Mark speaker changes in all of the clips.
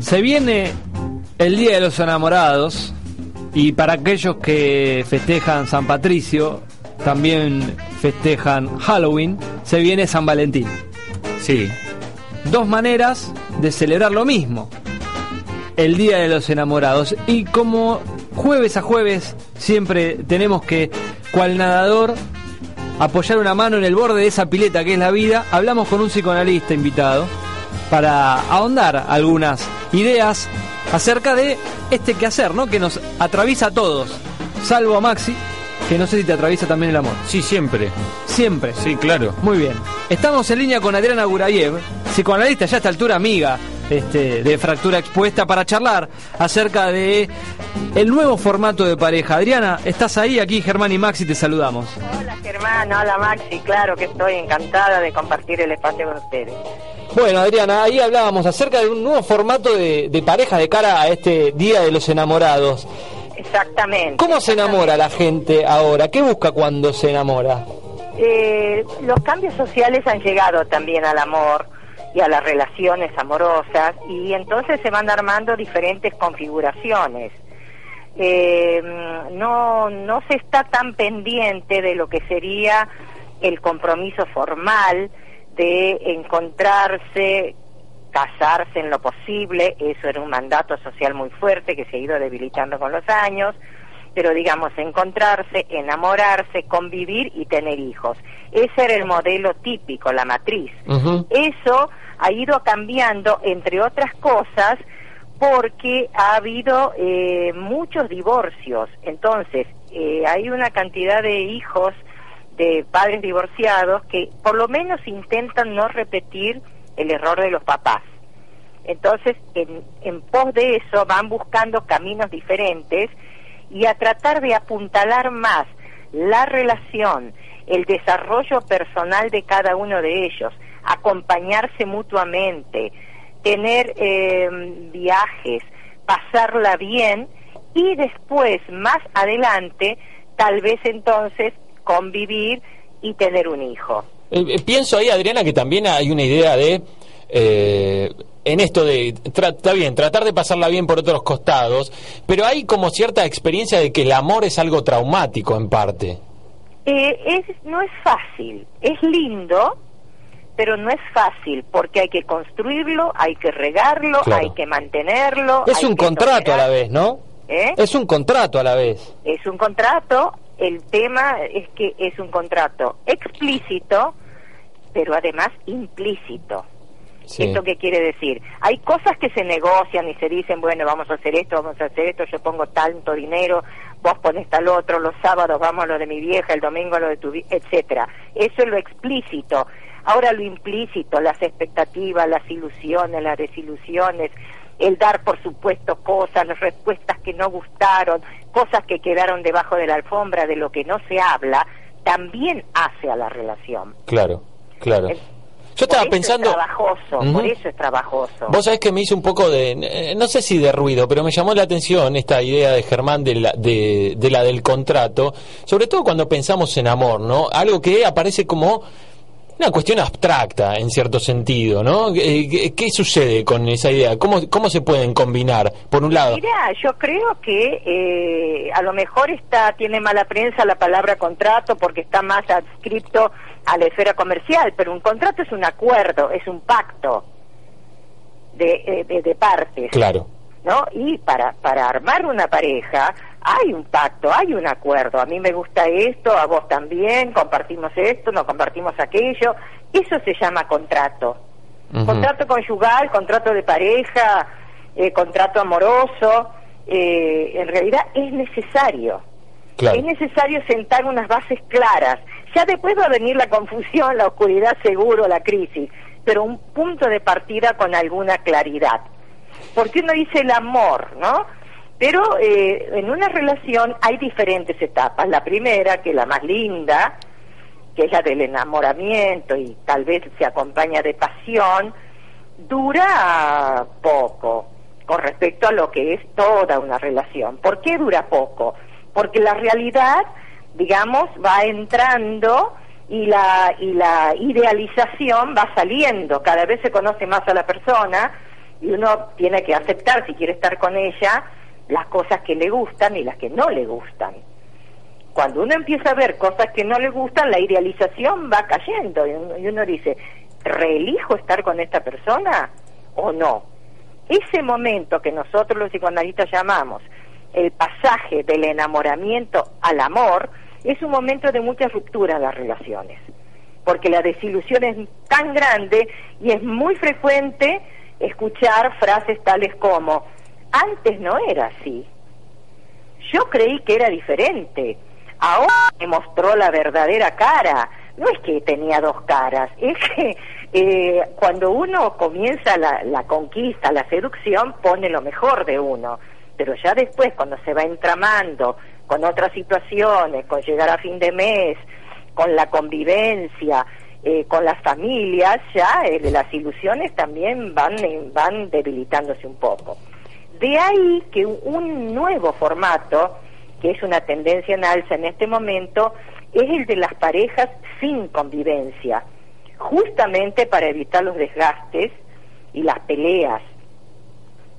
Speaker 1: Se viene el Día de los Enamorados y para aquellos que festejan San Patricio, también festejan Halloween, se viene San Valentín. Sí, dos maneras de celebrar lo mismo. El Día de los Enamorados. Y como jueves a jueves siempre tenemos que, cual nadador, apoyar una mano en el borde de esa pileta que es la vida, hablamos con un psicoanalista invitado para ahondar algunas ideas acerca de este quehacer, ¿no? Que nos atraviesa a todos, salvo a Maxi, que no sé si te atraviesa también el amor.
Speaker 2: Sí, siempre.
Speaker 1: Siempre.
Speaker 2: Sí, claro.
Speaker 1: Muy bien. Estamos en línea con Adriana Gurayev, psicoanalista ya a esta altura amiga este, de Fractura Expuesta, para charlar acerca de el nuevo formato de pareja. Adriana, ¿estás ahí? Aquí Germán y Maxi te saludamos.
Speaker 3: Hola Germán, hola Maxi, claro que estoy encantada de compartir el espacio con ustedes.
Speaker 1: Bueno, Adriana, ahí hablábamos acerca de un nuevo formato de, de pareja de cara a este Día de los Enamorados.
Speaker 3: Exactamente.
Speaker 1: ¿Cómo se enamora la gente ahora? ¿Qué busca cuando se enamora?
Speaker 3: Eh, los cambios sociales han llegado también al amor y a las relaciones amorosas y entonces se van armando diferentes configuraciones. Eh, no, no se está tan pendiente de lo que sería el compromiso formal, de encontrarse, casarse en lo posible, eso era un mandato social muy fuerte que se ha ido debilitando con los años, pero digamos, encontrarse, enamorarse, convivir y tener hijos. Ese era el modelo típico, la matriz. Eso ha ido cambiando, entre otras cosas, porque ha habido eh, muchos divorcios. Entonces, eh, hay una cantidad de hijos de padres divorciados que por lo menos intentan no repetir el error de los papás. Entonces, en, en pos de eso van buscando caminos diferentes y a tratar de apuntalar más la relación, el desarrollo personal de cada uno de ellos, acompañarse mutuamente, tener eh, viajes, pasarla bien y después, más adelante, tal vez entonces convivir y tener un hijo.
Speaker 2: Eh, pienso ahí, Adriana, que también hay una idea de, eh, en esto de, está bien, tratar de pasarla bien por otros costados, pero hay como cierta experiencia de que el amor es algo traumático en parte.
Speaker 3: es, no es fácil, es lindo, pero no es fácil porque hay que construirlo, hay que regarlo, hay que mantenerlo.
Speaker 1: Es un contrato a la vez, ¿no? Es un contrato a la vez.
Speaker 3: Es un contrato el tema es que es un contrato explícito, pero además implícito. ¿Esto qué quiere decir? Hay cosas que se negocian y se dicen, bueno, vamos a hacer esto, vamos a hacer esto, yo pongo tanto dinero, vos pones tal otro, los sábados vamos a lo de mi vieja, el domingo a lo de tu vieja, etcétera. Eso es lo explícito. Ahora lo implícito, las expectativas, las ilusiones, las desilusiones, el dar por supuesto cosas, las respuestas que no gustaron, cosas que quedaron debajo de la alfombra, de lo que no se habla, también hace a la relación.
Speaker 2: Claro, claro. Yo estaba pensando.
Speaker 3: Es trabajoso, Por eso es trabajoso.
Speaker 2: Vos sabés que me hizo un poco de. Eh, no sé si de ruido, pero me llamó la atención esta idea de Germán de la, de, de la del contrato. Sobre todo cuando pensamos en amor, ¿no? Algo que aparece como una cuestión abstracta en cierto sentido, ¿no? ¿Qué, sucede con esa idea? ¿Cómo, ¿Cómo se pueden combinar, por un lado?
Speaker 3: Mira, yo creo que eh, a lo mejor está tiene mala prensa la palabra contrato porque está más adscripto a la esfera comercial, pero un contrato es un acuerdo, es un pacto de, eh, de, de partes.
Speaker 2: Claro.
Speaker 3: ¿No? Y para, para armar una pareja hay un pacto, hay un acuerdo. A mí me gusta esto, a vos también, compartimos esto, no compartimos aquello. Eso se llama contrato. Contrato conyugal, contrato de pareja, eh, contrato amoroso. Eh, en realidad es necesario. Es necesario sentar unas bases claras. Ya después va a venir la confusión, la oscuridad seguro, la crisis. pero un punto de partida con alguna claridad. Porque uno dice el amor, ¿no? Pero eh, en una relación hay diferentes etapas. La primera, que es la más linda, que es la del enamoramiento y tal vez se acompaña de pasión, dura poco con respecto a lo que es toda una relación. ¿Por qué dura poco? Porque la realidad, digamos, va entrando y la, y la idealización va saliendo, cada vez se conoce más a la persona y uno tiene que aceptar, si quiere estar con ella, las cosas que le gustan y las que no le gustan. Cuando uno empieza a ver cosas que no le gustan, la idealización va cayendo y uno, y uno dice, ¿reelijo estar con esta persona o no? Ese momento que nosotros los psicoanalistas llamamos el pasaje del enamoramiento al amor, es un momento de mucha ruptura en las relaciones, porque la desilusión es tan grande y es muy frecuente escuchar frases tales como, antes no era así, yo creí que era diferente, ahora me mostró la verdadera cara, no es que tenía dos caras, es que eh, cuando uno comienza la, la conquista, la seducción, pone lo mejor de uno, pero ya después, cuando se va entramando con otras situaciones, con llegar a fin de mes, con la convivencia, eh, con las familias, ya eh, las ilusiones también van, eh, van debilitándose un poco. De ahí que un nuevo formato, que es una tendencia en alza en este momento, es el de las parejas sin convivencia, justamente para evitar los desgastes y las peleas.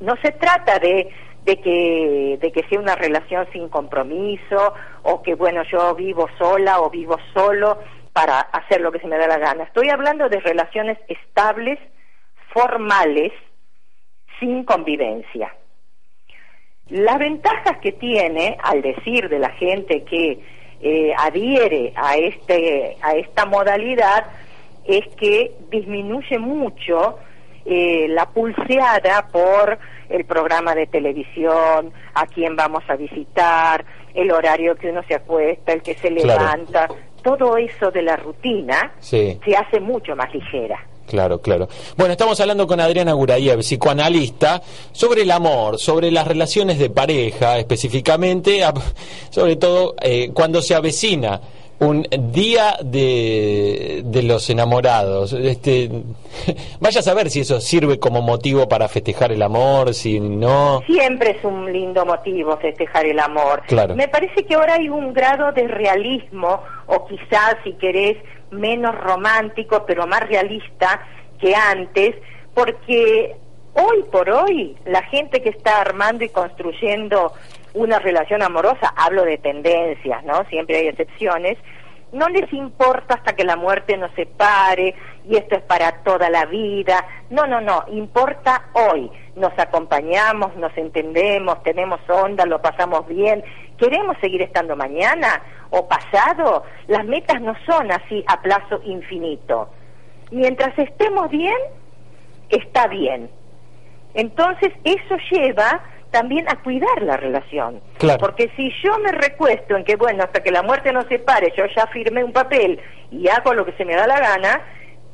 Speaker 3: No se trata de de que, de que sea una relación sin compromiso o que, bueno, yo vivo sola o vivo solo para hacer lo que se me da la gana. Estoy hablando de relaciones estables, formales, sin convivencia. Las ventajas que tiene, al decir de la gente que eh, adhiere a, este, a esta modalidad, es que disminuye mucho eh, la pulseada por el programa de televisión, a quién vamos a visitar, el horario que uno se acuesta, el que se levanta, todo eso de la rutina se hace mucho más ligera.
Speaker 2: Claro, claro. Bueno, estamos hablando con Adriana Gurayev, psicoanalista, sobre el amor, sobre las relaciones de pareja, específicamente, sobre todo eh, cuando se avecina un día de, de, los enamorados. Este, vaya a saber si eso sirve como motivo para festejar el amor, si no.
Speaker 3: Siempre es un lindo motivo festejar el amor.
Speaker 2: Claro.
Speaker 3: Me parece que ahora hay un grado de realismo, o quizás, si querés, menos romántico, pero más realista que antes, porque hoy por hoy la gente que está armando y construyendo una relación amorosa, hablo de tendencias, ¿no? Siempre hay excepciones, no les importa hasta que la muerte nos separe y esto es para toda la vida. No, no, no, importa hoy. Nos acompañamos, nos entendemos, tenemos onda, lo pasamos bien. ¿Queremos seguir estando mañana o pasado? Las metas no son así a plazo infinito. Mientras estemos bien, está bien. Entonces eso lleva también a cuidar la relación. Porque si yo me recuesto en que, bueno, hasta que la muerte nos separe, yo ya firmé un papel y hago lo que se me da la gana,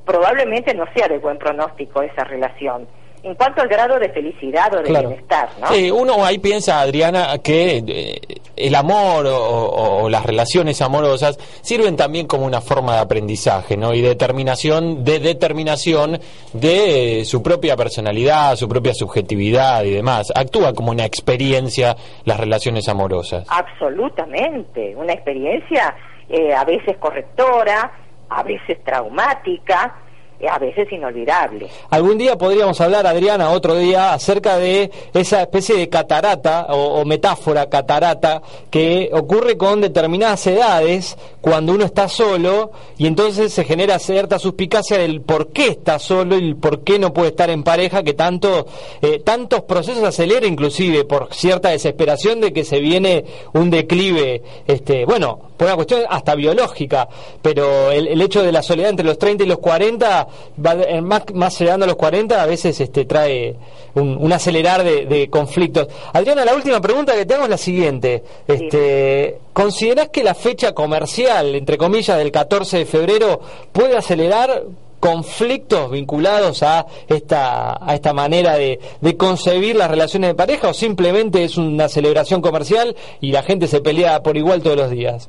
Speaker 3: probablemente no sea de buen pronóstico esa relación en cuanto al grado de felicidad o de bienestar, ¿no?
Speaker 2: Sí, uno ahí piensa, Adriana, que eh, el amor o, las relaciones amorosas sirven también como una forma de aprendizaje, ¿no? Y determinación, de determinación de su propia personalidad, su propia subjetividad y demás. Actúa como una experiencia las relaciones amorosas.
Speaker 3: Absolutamente, una experiencia eh, a veces correctora, a veces traumática, a veces inolvidable.
Speaker 1: Algún día podríamos hablar, Adriana, otro día, acerca de esa especie de catarata o, metáfora catarata que ocurre con determinadas edades cuando uno está solo y entonces se genera cierta suspicacia del por qué está solo y por qué no puede estar en pareja, que tanto eh, tantos procesos acelera inclusive por cierta desesperación de que se viene un declive, este, bueno, por una cuestión hasta biológica, pero el, el hecho de la soledad entre los 30 y los 40 va, más, más llegando a los 40 a veces este, trae un, acelerar de, conflictos. Adriana, la última pregunta que te es la siguiente. Este, ¿Considerás que la fecha comercial, entre comillas, del 14 de febrero puede acelerar conflictos vinculados a esta, a esta manera de, de concebir las relaciones de pareja o simplemente es una celebración comercial y la gente se pelea por igual todos los días?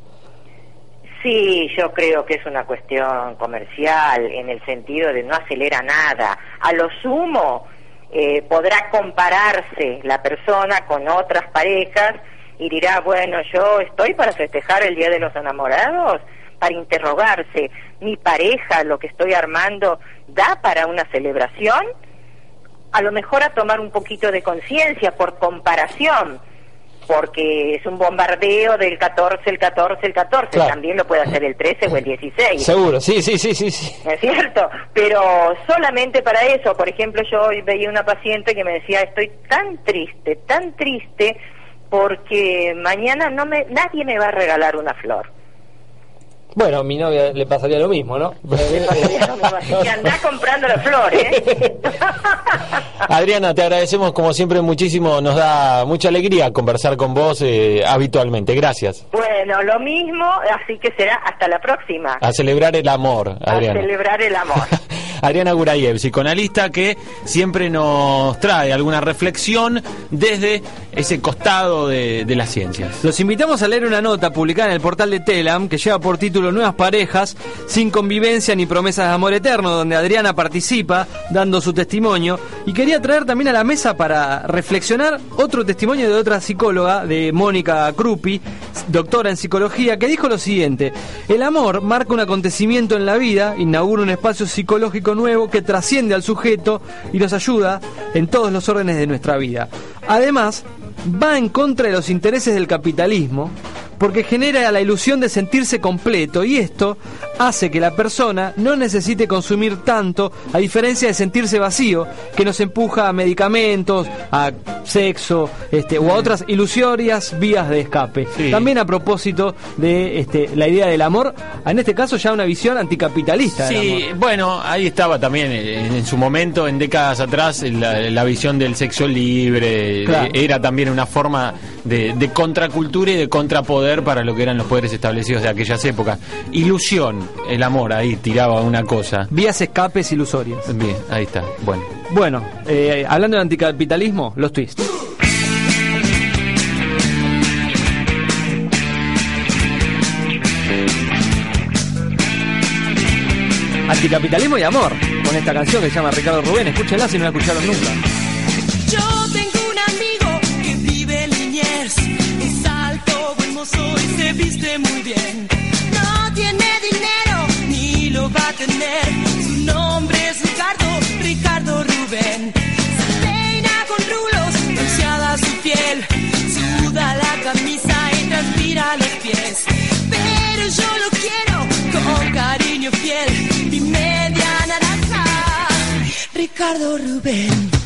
Speaker 3: Sí, yo creo que es una cuestión comercial en el sentido de no acelera nada. A lo sumo eh, podrá compararse la persona con otras parejas y dirá, bueno, yo estoy para festejar el Día de los Enamorados, para interrogarse, mi pareja, lo que estoy armando, da para una celebración, a lo mejor a tomar un poquito de conciencia por comparación, porque es un bombardeo del 14, el 14, el 14, también lo puede hacer el 13 o el 16.
Speaker 1: Seguro, sí, sí, sí, sí, sí.
Speaker 3: ¿Es cierto? Pero solamente para eso, por ejemplo, yo hoy veía una paciente que me decía, estoy tan triste, tan triste, porque mañana no me, nadie me va a regalar una flor.
Speaker 1: Bueno, a mi novia le pasaría lo mismo, ¿no?
Speaker 3: que andás comprando las flores. ¿eh?
Speaker 2: Adriana, te agradecemos como siempre muchísimo, nos da mucha alegría conversar con vos eh, habitualmente. Gracias.
Speaker 3: Bueno, lo mismo, así que será hasta la próxima.
Speaker 2: A celebrar el amor, Adriana.
Speaker 3: A celebrar el amor.
Speaker 2: Adriana Gurayev, psicoanalista que siempre nos trae alguna reflexión desde ese costado de, las ciencias.
Speaker 1: Los invitamos a leer una nota publicada en el portal de Telam que lleva por título Nuevas parejas sin convivencia ni promesas de amor eterno, donde Adriana participa dando su testimonio y quería traer también a la mesa para reflexionar otro testimonio de otra psicóloga, de Mónica Krupi, doctora en psicología, que dijo lo siguiente, el amor marca un acontecimiento en la vida, inaugura un espacio psicológico nuevo que trasciende al sujeto y nos ayuda en todos los órdenes de nuestra vida. Además, va en contra de los intereses del capitalismo, porque genera la ilusión de sentirse completo y esto hace que la persona no necesite consumir tanto, a diferencia de sentirse vacío, que nos empuja a medicamentos, a sexo este, o a otras ilusorias vías de escape. También a propósito de este, la idea del amor, en este caso ya una visión anticapitalista.
Speaker 2: Sí, bueno, ahí estaba también eh, en, su momento, en décadas atrás, la, visión del sexo libre, era también una forma de, de contracultura y de contrapoder para lo que eran los poderes establecidos de aquellas épocas. Ilusión, el amor, ahí tiraba una cosa.
Speaker 1: Vías escapes ilusorias.
Speaker 2: Bien, ahí está. Bueno.
Speaker 1: Bueno, eh, hablando de anticapitalismo, los twists. Anticapitalismo y amor, con esta canción que se llama Ricardo Rubén. Escúchenla si no la escucharon nunca.
Speaker 4: Alto, hermoso y se viste muy bien. No tiene dinero, ni lo va a tener. Su nombre es Ricardo, Ricardo Rubén. Se peina con rulos, bronceada su piel. Suda la camisa y transpira los pies. Pero yo lo quiero con cariño fiel. Mi media naranja, Ricardo Rubén.